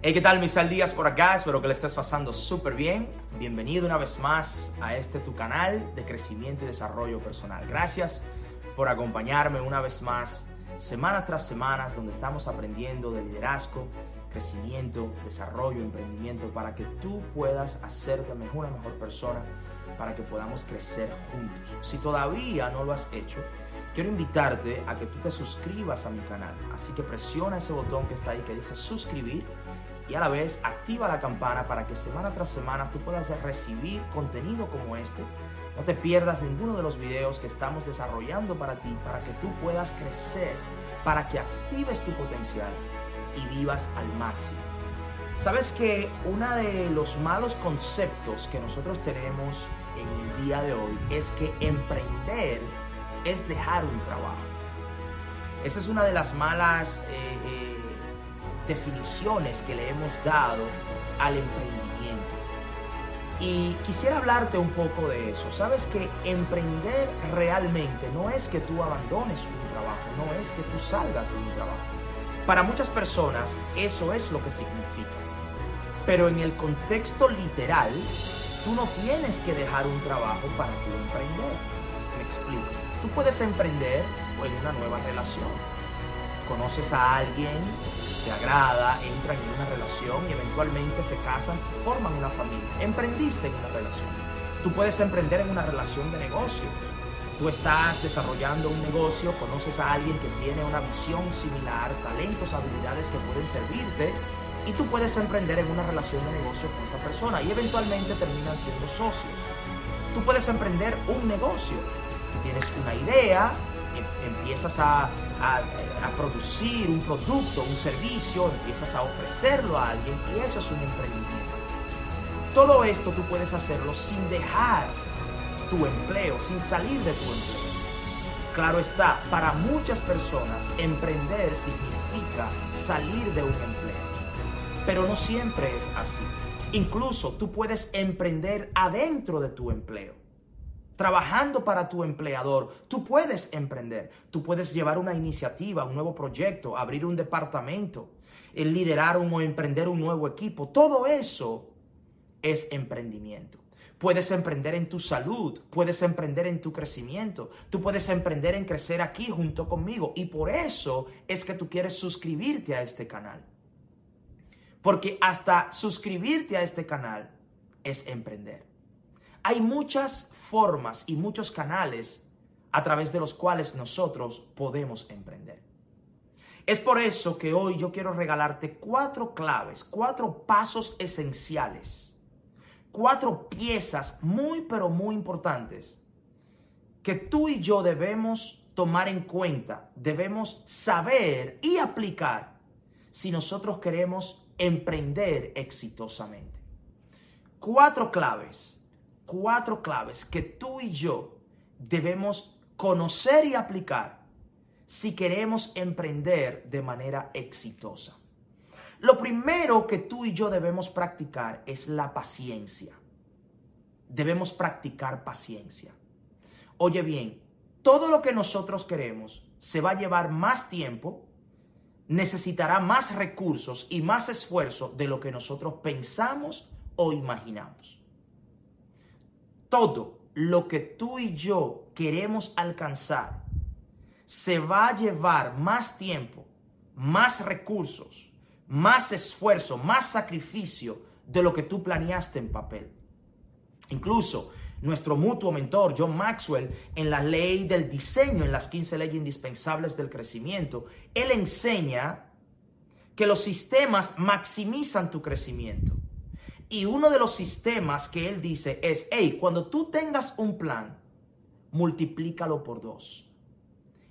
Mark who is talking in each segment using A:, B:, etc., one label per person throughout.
A: Hey, ¿qué tal? Misal Díaz por acá, espero que le estés pasando súper bien. Bienvenido una vez más a este tu canal de crecimiento y desarrollo personal. Gracias por acompañarme una vez más, semana tras semana, donde estamos aprendiendo de liderazgo, crecimiento, desarrollo, emprendimiento, para que tú puedas hacerte mejor, una mejor persona, para que podamos crecer juntos. Si todavía no lo has hecho, quiero invitarte a que tú te suscribas a mi canal. Así que presiona ese botón que está ahí que dice suscribir y a la vez activa la campana para que semana tras semana tú puedas recibir contenido como este. No te pierdas ninguno de los videos que estamos desarrollando para ti, para que tú puedas crecer, para que actives tu potencial y vivas al máximo. Sabes que uno de los malos conceptos que nosotros tenemos en el día de hoy es que emprender es dejar un trabajo. Esa es una de las malas eh, eh, definiciones que le hemos dado al emprendimiento. Y quisiera hablarte un poco de eso. Sabes que emprender realmente no es que tú abandones un trabajo, no es que tú salgas de un trabajo. Para muchas personas eso es lo que significa. Pero en el contexto literal, tú no tienes que dejar un trabajo para tú emprender. Me explico. Tú puedes emprender en una nueva relación. Conoces a alguien, te agrada, entran en una relación y eventualmente se casan, forman una familia. Emprendiste en una relación. Tú puedes emprender en una relación de negocios. Tú estás desarrollando un negocio, conoces a alguien que tiene una visión similar, talentos, habilidades que pueden servirte y tú puedes emprender en una relación de negocio con esa persona y eventualmente terminan siendo socios. Tú puedes emprender un negocio. Tienes una idea, em, empiezas a, a, producir un producto, un servicio, empiezas a ofrecerlo a alguien y eso es un emprendimiento. Todo esto tú puedes hacerlo sin dejar tu empleo, sin salir de tu empleo. Claro está, para muchas personas emprender significa salir de un empleo. Pero no siempre es así. Incluso tú puedes emprender adentro de tu empleo. Trabajando para tu empleador, tú puedes emprender. Tú puedes llevar una iniciativa, un nuevo proyecto, abrir un departamento, liderar un, o emprender un nuevo equipo. Todo eso es emprendimiento. Puedes emprender en tu salud, puedes emprender en tu crecimiento, tú puedes emprender en crecer aquí junto conmigo y por eso es que tú quieres suscribirte a este canal. Porque hasta suscribirte a este canal es emprender. Hay muchas formas y muchos canales a través de los cuales nosotros podemos emprender. Es por eso que hoy yo quiero regalarte cuatro claves, cuatro pasos esenciales cuatro piezas muy pero muy importantes que tú y yo debemos tomar en cuenta, debemos saber y aplicar si nosotros queremos emprender exitosamente. Cuatro claves, cuatro claves que tú y yo debemos conocer y aplicar si queremos emprender de manera exitosa. Lo primero que tú y yo debemos practicar es la paciencia. Debemos practicar paciencia. Oye bien, todo lo que nosotros queremos se va a llevar más tiempo, necesitará más recursos y más esfuerzo de lo que nosotros pensamos o imaginamos. Todo lo que tú y yo queremos alcanzar se va a llevar más tiempo, más recursos más esfuerzo, más sacrificio de lo que tú planeaste en papel. Incluso nuestro mutuo mentor, John Maxwell, en la ley del diseño, en las 15 leyes indispensables del crecimiento, él enseña que los sistemas maximizan tu crecimiento. Y uno de los sistemas que él dice es, hey, cuando tú tengas un plan, multiplícalo por dos.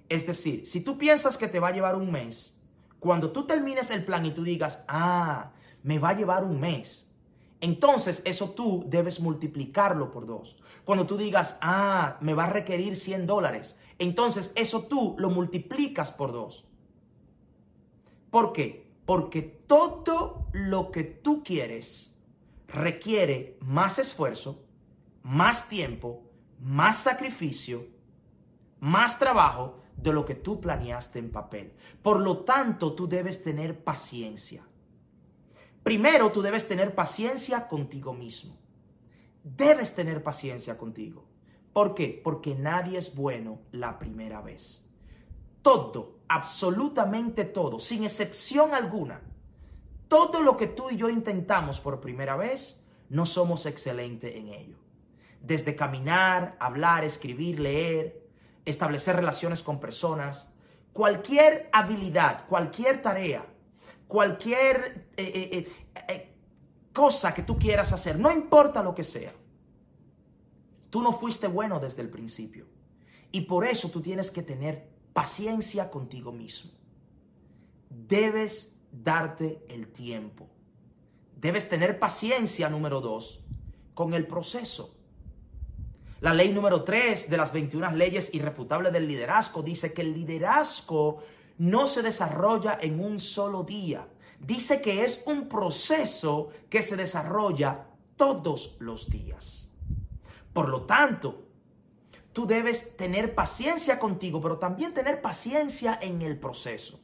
A: Es decir, si tú piensas que te va a llevar un mes, cuando tú termines el plan y tú digas, ah, me va a llevar un mes, entonces eso tú debes multiplicarlo por dos. Cuando tú digas, ah, me va a requerir 100 dólares, entonces eso tú lo multiplicas por dos. ¿Por qué? Porque todo lo que tú quieres requiere más esfuerzo, más tiempo, más sacrificio, más trabajo de lo que tú planeaste en papel. Por lo tanto, tú debes tener paciencia. Primero, tú debes tener paciencia contigo mismo. Debes tener paciencia contigo. ¿Por qué? Porque nadie es bueno la primera vez. Todo, absolutamente todo, sin excepción alguna, todo lo que tú y yo intentamos por primera vez, no somos excelentes en ello. Desde caminar, hablar, escribir, leer, establecer relaciones con personas, cualquier habilidad, cualquier tarea, cualquier eh, eh, eh, cosa que tú quieras hacer, no importa lo que sea. Tú no fuiste bueno desde el principio. Y por eso tú tienes que tener paciencia contigo mismo. Debes darte el tiempo. Debes tener paciencia, número dos, con el proceso. La ley número tres de las 21 leyes irrefutables del liderazgo dice que el liderazgo no se desarrolla en un solo día. Dice que es un proceso que se desarrolla todos los días. Por lo tanto, tú debes tener paciencia contigo, pero también tener paciencia en el proceso.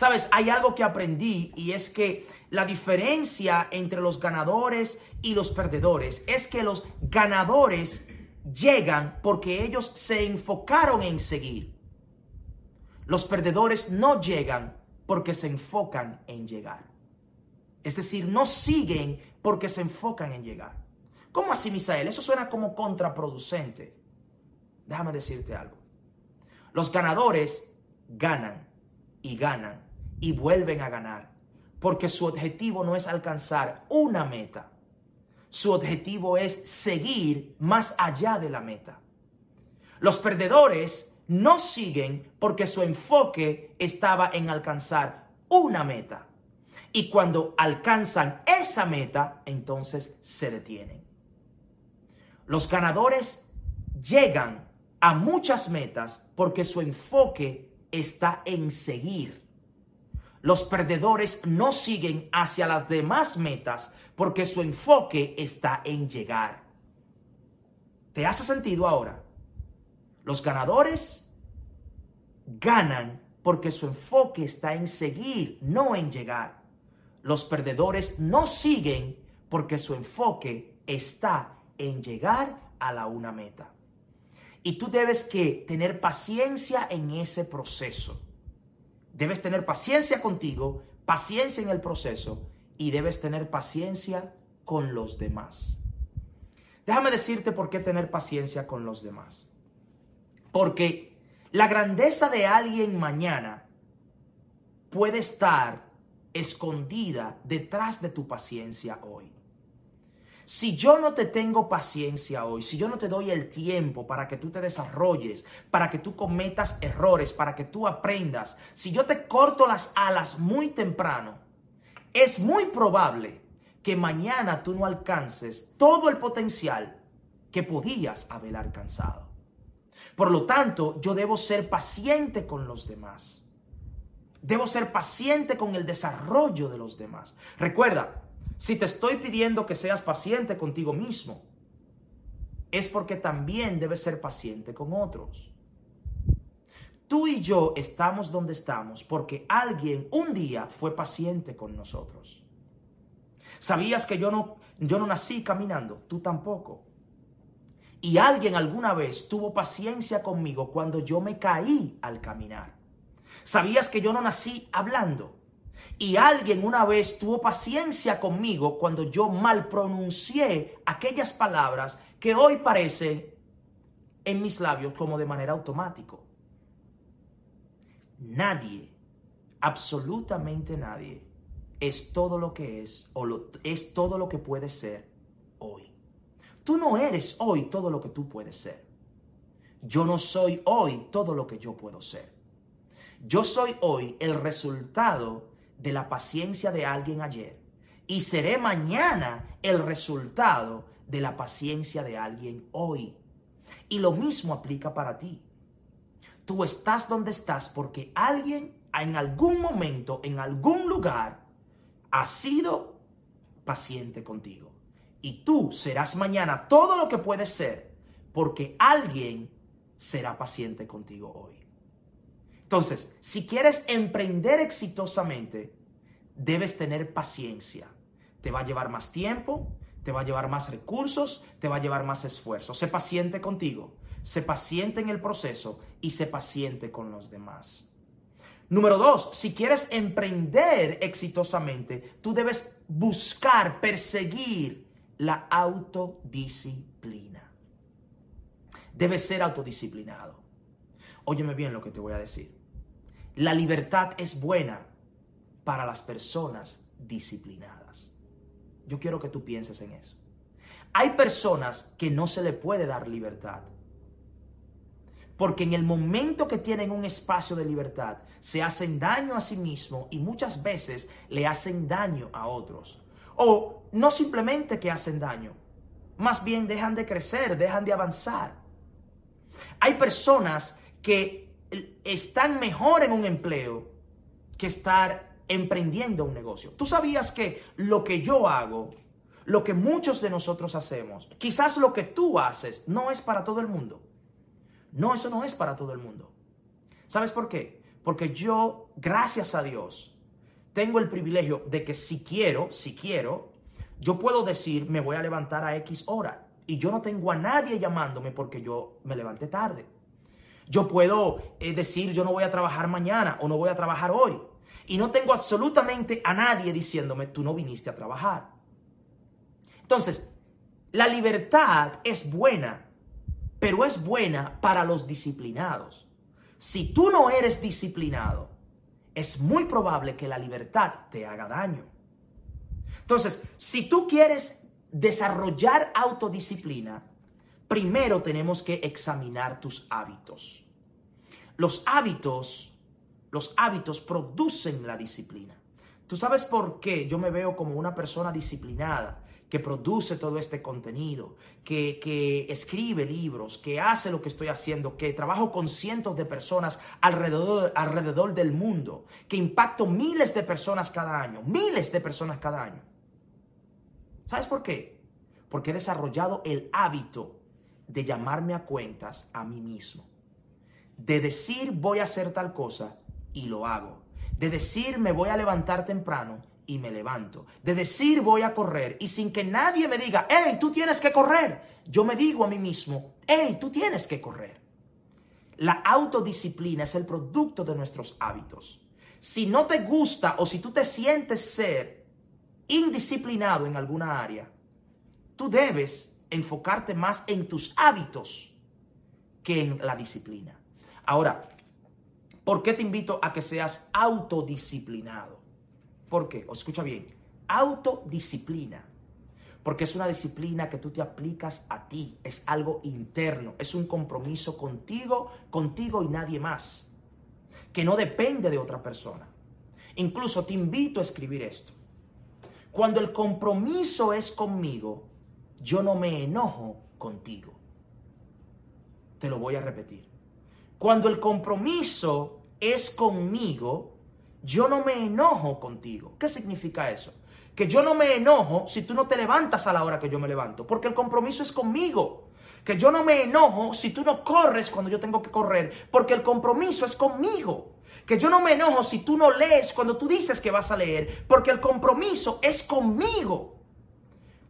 A: Sabes, hay algo que aprendí y es que la diferencia entre los ganadores y los perdedores es que los ganadores llegan porque ellos se enfocaron en seguir. Los perdedores no llegan porque se enfocan en llegar. Es decir, no siguen porque se enfocan en llegar. ¿Cómo así, Misael? Eso suena como contraproducente. Déjame decirte algo. Los ganadores ganan y ganan y vuelven a ganar, porque su objetivo no es alcanzar una meta, su objetivo es seguir más allá de la meta. Los perdedores no siguen porque su enfoque estaba en alcanzar una meta. Y cuando alcanzan esa meta, entonces se detienen. Los ganadores llegan a muchas metas porque su enfoque está en seguir. Los perdedores no siguen hacia las demás metas porque su enfoque está en llegar. ¿Te hace sentido ahora? Los ganadores ganan porque su enfoque está en seguir, no en llegar. Los perdedores no siguen porque su enfoque está en llegar a la una meta. Y tú debes que tener paciencia en ese proceso. Debes tener paciencia contigo, paciencia en el proceso y debes tener paciencia con los demás. Déjame decirte por qué tener paciencia con los demás. Porque la grandeza de alguien mañana puede estar escondida detrás de tu paciencia hoy. Si yo no te tengo paciencia hoy, si yo no te doy el tiempo para que tú te desarrolles, para que tú cometas errores, para que tú aprendas, si yo te corto las alas muy temprano, es muy probable que mañana tú no alcances todo el potencial que podías haber alcanzado. Por lo tanto, yo debo ser paciente con los demás. Debo ser paciente con el desarrollo de los demás. Recuerda, si te estoy pidiendo que seas paciente contigo mismo, es porque también debes ser paciente con otros. Tú y yo estamos donde estamos porque alguien un día fue paciente con nosotros. ¿Sabías que yo no, yo no nací caminando? Tú tampoco. Y alguien alguna vez tuvo paciencia conmigo cuando yo me caí al caminar. ¿Sabías que yo no nací hablando? Y alguien una vez tuvo paciencia conmigo cuando yo mal pronuncié aquellas palabras que hoy parecen en mis labios como de manera automática. Nadie, absolutamente nadie, es todo lo que es o es todo lo que puede ser hoy. Tú no eres hoy todo lo que tú puedes ser. Yo no soy hoy todo lo que yo puedo ser. Yo soy hoy el resultado de la paciencia de alguien ayer y seré mañana el resultado de la paciencia de alguien hoy. Y lo mismo aplica para ti. Tú estás donde estás porque alguien en algún momento, en algún lugar, ha sido paciente contigo. Y tú serás mañana todo lo que puedes ser porque alguien será paciente contigo hoy. Entonces, si quieres emprender exitosamente, debes tener paciencia. Te va a llevar más tiempo, te va a llevar más recursos, te va a llevar más esfuerzo. Sé paciente contigo, sé paciente en el proceso y sé paciente con los demás. Número dos, si quieres emprender exitosamente, tú debes buscar, perseguir la autodisciplina. Debes ser autodisciplinado. Óyeme bien lo que te voy a decir. La libertad es buena para las personas disciplinadas. Yo quiero que tú pienses en eso. Hay personas que no se le puede dar libertad. Porque en el momento que tienen un espacio de libertad, se hacen daño a sí mismos y muchas veces le hacen daño a otros. O no simplemente que hacen daño, más bien dejan de crecer, dejan de avanzar. Hay personas que están mejor en un empleo que estar emprendiendo un negocio. Tú sabías que lo que yo hago, lo que muchos de nosotros hacemos, quizás lo que tú haces, no es para todo el mundo. No, eso no es para todo el mundo. ¿Sabes por qué? Porque yo, gracias a Dios, tengo el privilegio de que si quiero, si quiero, yo puedo decir, me voy a levantar a X hora. Y yo no tengo a nadie llamándome porque yo me levanté tarde. Yo puedo eh, decir, yo no voy a trabajar mañana o no voy a trabajar hoy y no tengo absolutamente a nadie diciéndome, tú no viniste a trabajar. Entonces, la libertad es buena, pero es buena para los disciplinados. Si tú no eres disciplinado, es muy probable que la libertad te haga daño. Entonces, si tú quieres desarrollar autodisciplina, primero tenemos que examinar tus hábitos. Los hábitos los hábitos producen la disciplina. ¿Tú sabes por qué yo me veo como una persona disciplinada? que produce todo este contenido, que, que, escribe libros, que hace lo que estoy haciendo, que trabajo con cientos de personas alrededor, alrededor del mundo, que impacto miles de personas cada año, miles de personas cada año. ¿Sabes por qué? Porque he desarrollado el hábito de llamarme a cuentas a mí mismo, de decir voy a hacer tal cosa y lo hago. De decir me voy a levantar temprano y me levanto. De decir voy a correr y sin que nadie me diga, hey, tú tienes que correr. Yo me digo a mí mismo, hey, tú tienes que correr. La autodisciplina es el producto de nuestros hábitos. Si no te gusta o si tú te sientes ser indisciplinado en alguna área, tú debes enfocarte más en tus hábitos que en la disciplina. Ahora, ¿Por qué te invito a que seas autodisciplinado? ¿Por qué? Os escucha bien. Autodisciplina. Porque es una disciplina que tú te aplicas a ti. Es algo interno. Es un compromiso contigo, contigo y nadie más. Que no depende de otra persona. Incluso te invito a escribir esto. Cuando el compromiso es conmigo, yo no me enojo contigo. Te lo voy a repetir. Cuando el compromiso es conmigo, yo no me enojo contigo. ¿Qué significa eso? Que yo no me enojo si tú no te levantas a la hora que yo me levanto, porque el compromiso es conmigo. Que yo no me enojo si tú no corres cuando yo tengo que correr, porque el compromiso es conmigo. Que yo no me enojo si tú no lees cuando tú dices que vas a leer, porque el compromiso es conmigo.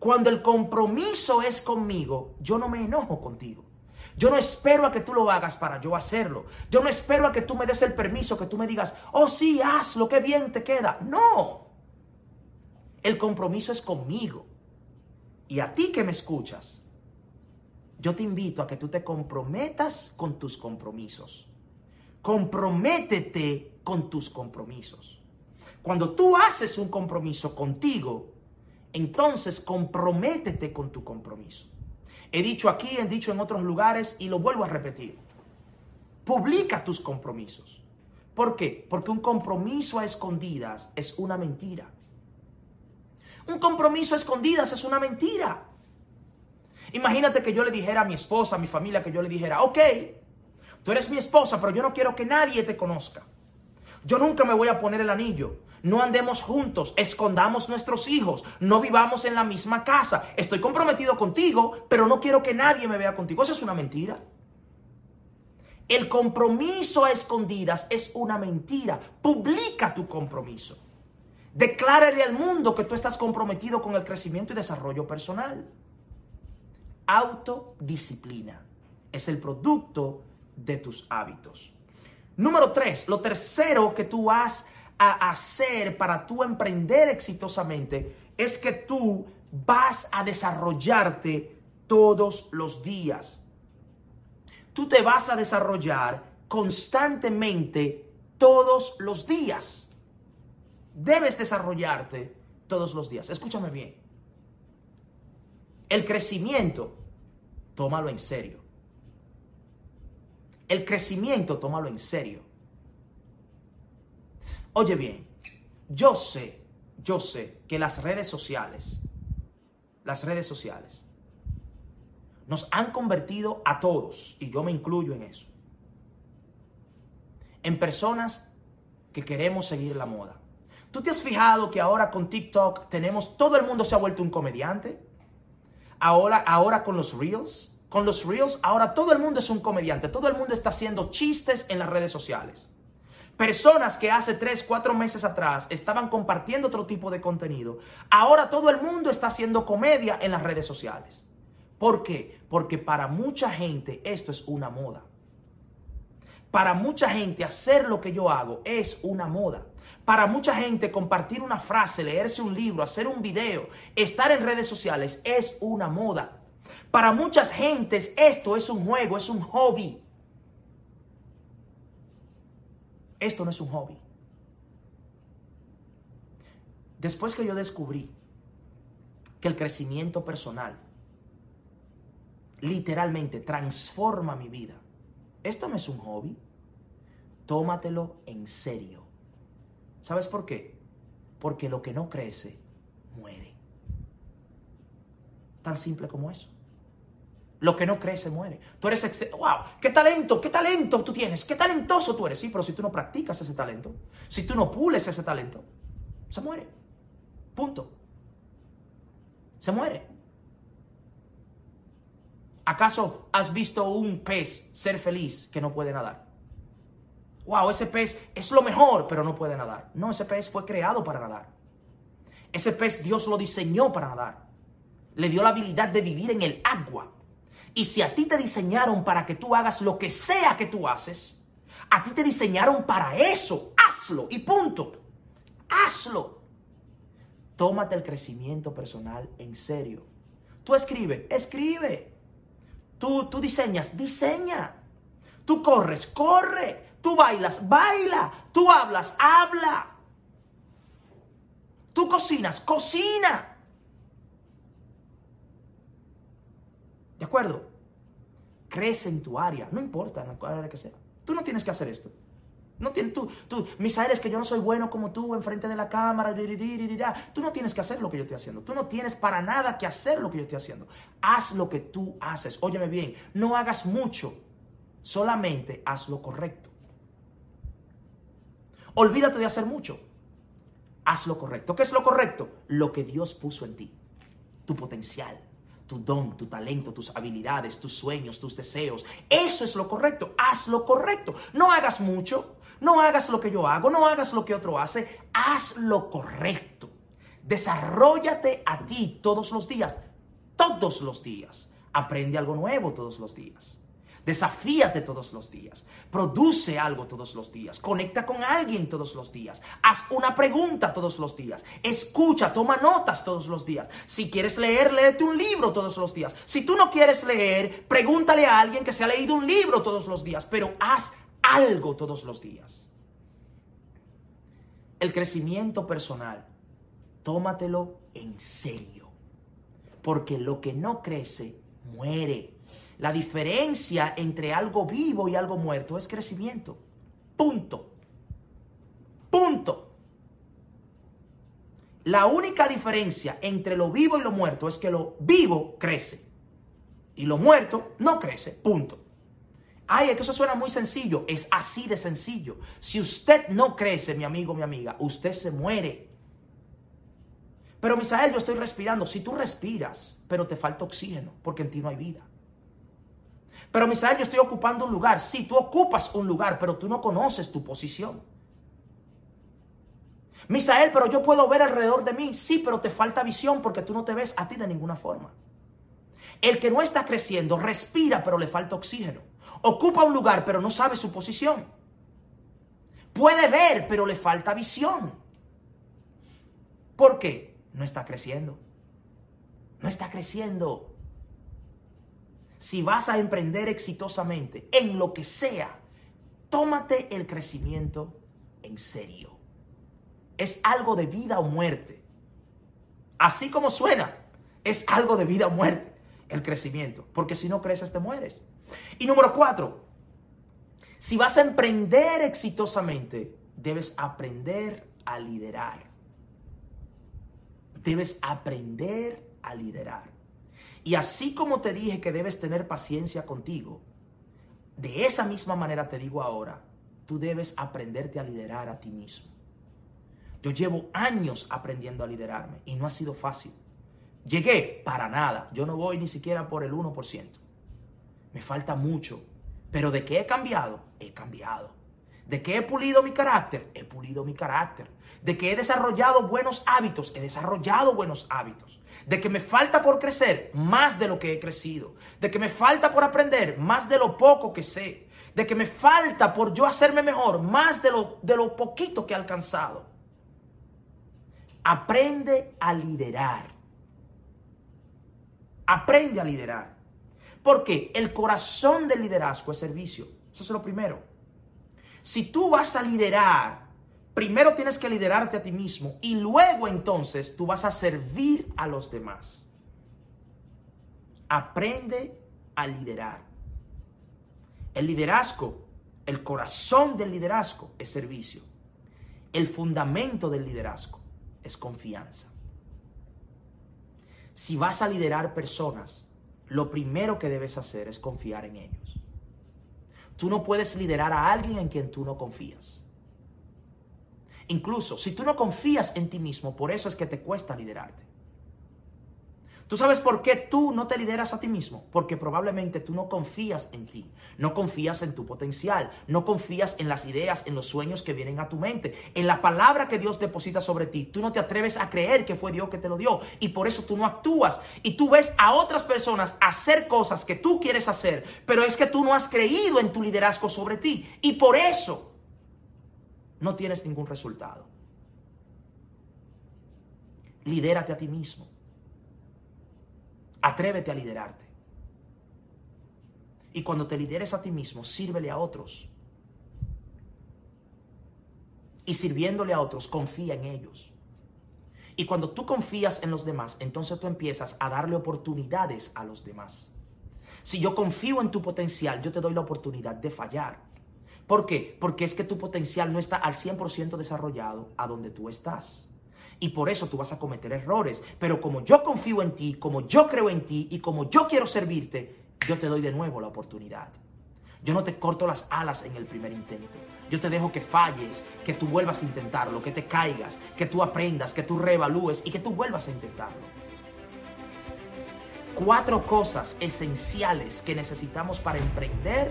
A: Cuando el compromiso es conmigo, yo no me enojo contigo. Yo no espero a que tú lo hagas para yo hacerlo. Yo no espero a que tú me des el permiso, que tú me digas, oh sí, hazlo, qué bien te queda. No. El compromiso es conmigo. Y a ti que me escuchas, yo te invito a que tú te comprometas con tus compromisos. Comprométete con tus compromisos. Cuando tú haces un compromiso contigo, entonces comprométete con tu compromiso. He dicho aquí, he dicho en otros lugares y lo vuelvo a repetir. Publica tus compromisos. ¿Por qué? Porque un compromiso a escondidas es una mentira. Un compromiso a escondidas es una mentira. Imagínate que yo le dijera a mi esposa, a mi familia, que yo le dijera, ok, tú eres mi esposa, pero yo no quiero que nadie te conozca. Yo nunca me voy a poner el anillo no andemos juntos, escondamos nuestros hijos, no vivamos en la misma casa. Estoy comprometido contigo, pero no quiero que nadie me vea contigo. Eso es una mentira. El compromiso a escondidas es una mentira. Publica tu compromiso. Declárale al mundo que tú estás comprometido con el crecimiento y desarrollo personal. Autodisciplina es el producto de tus hábitos. Número tres, lo tercero que tú vas a hacer para tú emprender exitosamente es que tú vas a desarrollarte todos los días. Tú te vas a desarrollar constantemente todos los días. Debes desarrollarte todos los días. Escúchame bien. El crecimiento, tómalo en serio. El crecimiento, tómalo en serio. Oye bien, yo sé, yo sé que las redes sociales, las redes sociales, nos han convertido a todos, y yo me incluyo en eso, en personas que queremos seguir la moda. ¿Tú te has fijado que ahora con TikTok tenemos, todo el mundo se ha vuelto un comediante? Ahora, ahora con los Reels, con los Reels, ahora todo el mundo es un comediante, todo el mundo está haciendo chistes en las redes sociales. Personas que hace 3, 4 meses atrás estaban compartiendo otro tipo de contenido, ahora todo el mundo está haciendo comedia en las redes sociales. ¿Por qué? Porque para mucha gente esto es una moda. Para mucha gente hacer lo que yo hago es una moda. Para mucha gente compartir una frase, leerse un libro, hacer un video, estar en redes sociales es una moda. Para muchas gentes esto es un juego, es un hobby. Esto no es un hobby. Después que yo descubrí que el crecimiento personal literalmente transforma mi vida, esto no es un hobby. Tómatelo en serio. ¿Sabes por qué? Porque lo que no crece, muere. Tan simple como eso. Lo que no crece muere. Tú eres, wow, qué talento, qué talento tú tienes, qué talentoso tú eres. Sí, pero si tú no practicas ese talento, si tú no pules ese talento, se muere. Punto. Se muere. ¿Acaso has visto un pez ser feliz que no puede nadar? wow, ese pez es lo mejor, pero no puede nadar. No, ese pez fue creado para nadar. Ese pez Dios lo diseñó para nadar. Le dio la habilidad de vivir en el agua. Y si a ti te diseñaron para que tú hagas lo que sea que tú haces, a ti te diseñaron para eso. Hazlo y punto. Hazlo. Tómate el crecimiento personal en serio. Tú escribe, escribe. Tú, tú diseñas, diseña. Tú corres, corre. Tú bailas, baila. Tú hablas, habla. Tú cocinas, cocina. ¿De acuerdo? Crece en tu área, no importa en la área que sea. Tú no tienes que hacer esto. No tienes, tú, tú, Misael, es que yo no soy bueno como tú enfrente de la cámara. Tú no tienes que hacer lo que yo estoy haciendo. Tú no tienes para nada que hacer lo que yo estoy haciendo. Haz lo que tú haces. Óyeme bien, no hagas mucho. Solamente haz lo correcto. Olvídate de hacer mucho. Haz lo correcto. ¿Qué es lo correcto? Lo que Dios puso en ti. Tu potencial, tu don, tu talento, tus habilidades, tus sueños, tus deseos. Eso es lo correcto. Haz lo correcto. No hagas mucho. No hagas lo que yo hago. No hagas lo que otro hace. Haz lo correcto. Desarrollate a ti todos los días. Todos los días. Aprende algo nuevo todos los días. Desafíate todos los días. Produce algo todos los días. Conecta con alguien todos los días. Haz una pregunta todos los días. Escucha, toma notas todos los días. Si quieres leer, léete un libro todos los días. Si tú no quieres leer, pregúntale a alguien que se ha leído un libro todos los días. Pero haz algo todos los días. El crecimiento personal, tómatelo en serio. Porque lo que no crece, muere. La diferencia entre algo vivo y algo muerto es crecimiento. Punto. Punto. La única diferencia entre lo vivo y lo muerto es que lo vivo crece y lo muerto no crece. Punto. Ay, es que eso suena muy sencillo. Es así de sencillo. Si usted no crece, mi amigo, mi amiga, usted se muere. Pero Misael, yo estoy respirando. Si tú respiras, pero te falta oxígeno, porque en ti no hay vida. Pero Misael, yo estoy ocupando un lugar. Sí, tú ocupas un lugar, pero tú no conoces tu posición. Misael, pero yo puedo ver alrededor de mí. Sí, pero te falta visión porque tú no te ves a ti de ninguna forma. El que no está creciendo respira, pero le falta oxígeno. Ocupa un lugar, pero no sabe su posición. Puede ver, pero le falta visión. ¿Por qué? No está creciendo. No está creciendo. Si vas a emprender exitosamente en lo que sea, tómate el crecimiento en serio. Es algo de vida o muerte. Así como suena, es algo de vida o muerte el crecimiento. Porque si no creces, te mueres. Y número cuatro, si vas a emprender exitosamente, debes aprender a liderar. Debes aprender a liderar. Y así como te dije que debes tener paciencia contigo, de esa misma manera te digo ahora, tú debes aprenderte a liderar a ti mismo. Yo llevo años aprendiendo a liderarme y no ha sido fácil. Llegué para nada. Yo no voy ni siquiera por el 1%. Me falta mucho. Pero de qué he cambiado, he cambiado. De que he pulido mi carácter, he pulido mi carácter. De que he desarrollado buenos hábitos, he desarrollado buenos hábitos. De que me falta por crecer más de lo que he crecido. De que me falta por aprender más de lo poco que sé. De que me falta por yo hacerme mejor más de lo, de lo poquito que he alcanzado. Aprende a liderar. Aprende a liderar. Porque el corazón del liderazgo es servicio. Eso es lo primero. Si tú vas a liderar, primero tienes que liderarte a ti mismo y luego entonces tú vas a servir a los demás. Aprende a liderar. El liderazgo, el corazón del liderazgo es servicio. El fundamento del liderazgo es confianza. Si vas a liderar personas, lo primero que debes hacer es confiar en ellos. Tú no puedes liderar a alguien en quien tú no confías. Incluso si tú no confías en ti mismo, por eso es que te cuesta liderarte. ¿Tú sabes por qué tú no te lideras a ti mismo? Porque probablemente tú no confías en ti, no confías en tu potencial, no confías en las ideas, en los sueños que vienen a tu mente, en la palabra que Dios deposita sobre ti. Tú no te atreves a creer que fue Dios que te lo dio y por eso tú no actúas. Y tú ves a otras personas hacer cosas que tú quieres hacer, pero es que tú no has creído en tu liderazgo sobre ti y por eso no tienes ningún resultado. Lidérate a ti mismo. Atrévete a liderarte. Y cuando te lideres a ti mismo, sírvele a otros. Y sirviéndole a otros, confía en ellos. Y cuando tú confías en los demás, entonces tú empiezas a darle oportunidades a los demás. Si yo confío en tu potencial, yo te doy la oportunidad de fallar. ¿Por qué? Porque es que tu potencial no está al 100% desarrollado a donde tú estás y por eso tú vas a cometer errores. Pero como yo confío en ti, como yo creo en ti y como yo quiero servirte, yo te doy de nuevo la oportunidad. Yo no te corto las alas en el primer intento. Yo te dejo que falles, que tú vuelvas a intentarlo, que te caigas, que tú aprendas, que tú reevalúes y que tú vuelvas a intentarlo. Cuatro cosas esenciales que necesitamos para emprender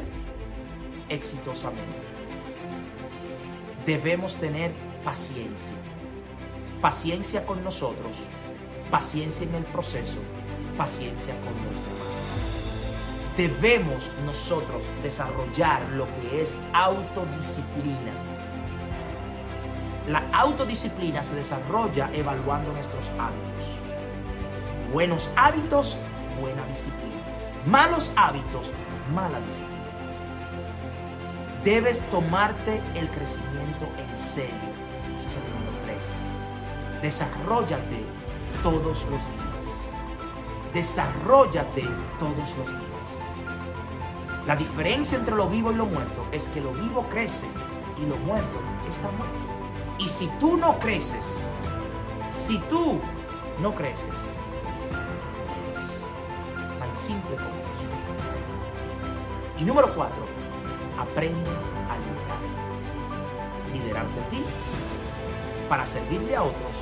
A: exitosamente. Debemos tener paciencia paciencia con nosotros, paciencia en el proceso, paciencia con los demás. Debemos nosotros desarrollar lo que es autodisciplina. La autodisciplina se desarrolla evaluando nuestros hábitos. Buenos hábitos, buena disciplina. Malos hábitos, mala disciplina. Debes tomarte el crecimiento en serio. Desarrollate todos los días. Desarrollate todos los días. La diferencia entre lo vivo y lo muerto es que lo vivo crece y lo muerto está muerto. Y si tú no creces, si tú no creces, eres tan simple como eso. Y número cuatro, aprende a liderar. Liderarte a ti para servirle a otros,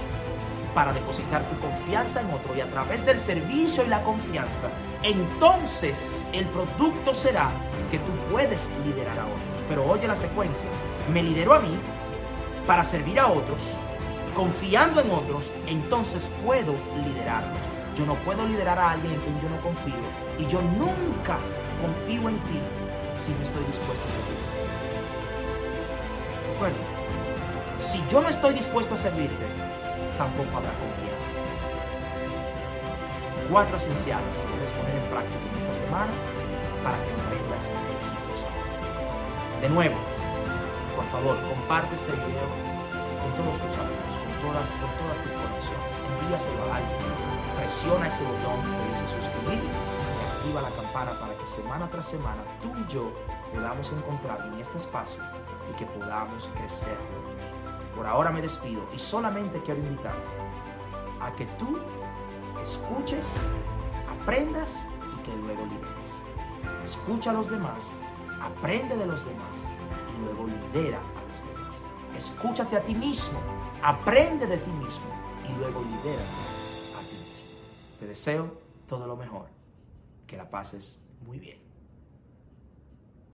A: para depositar tu confianza en otro y a través del servicio y la confianza, entonces el producto será que tú puedes liderar a otros. Pero oye la secuencia, me lidero a mí para servir a otros confiando en otros, entonces puedo liderarlos. Yo no puedo liderar a alguien en quien yo no confío y yo nunca confío en ti si no estoy dispuesto a servirte. ¿De? Si yo no estoy dispuesto a servirte, tampoco habrá confianza. Cuatro esenciales que debes poner en práctica en esta semana para que emprendas exitosamente. De nuevo, por favor, comparte este video con todos tus amigos, con todas, con todas tus conexiones. Envíaselo a alguien presiona ese botón que dice suscribir y activa la campana para que semana tras semana tú y yo podamos encontrarnos en este espacio y que podamos crecer juntos. Por ahora me despido y solamente quiero invitarte a que tú escuches, aprendas y que luego lideres. Escucha a los demás, aprende de los demás y luego lidera a los demás. Escúchate a ti mismo, aprende de ti mismo y luego lidera te deseo todo lo mejor. Que la pases muy bien.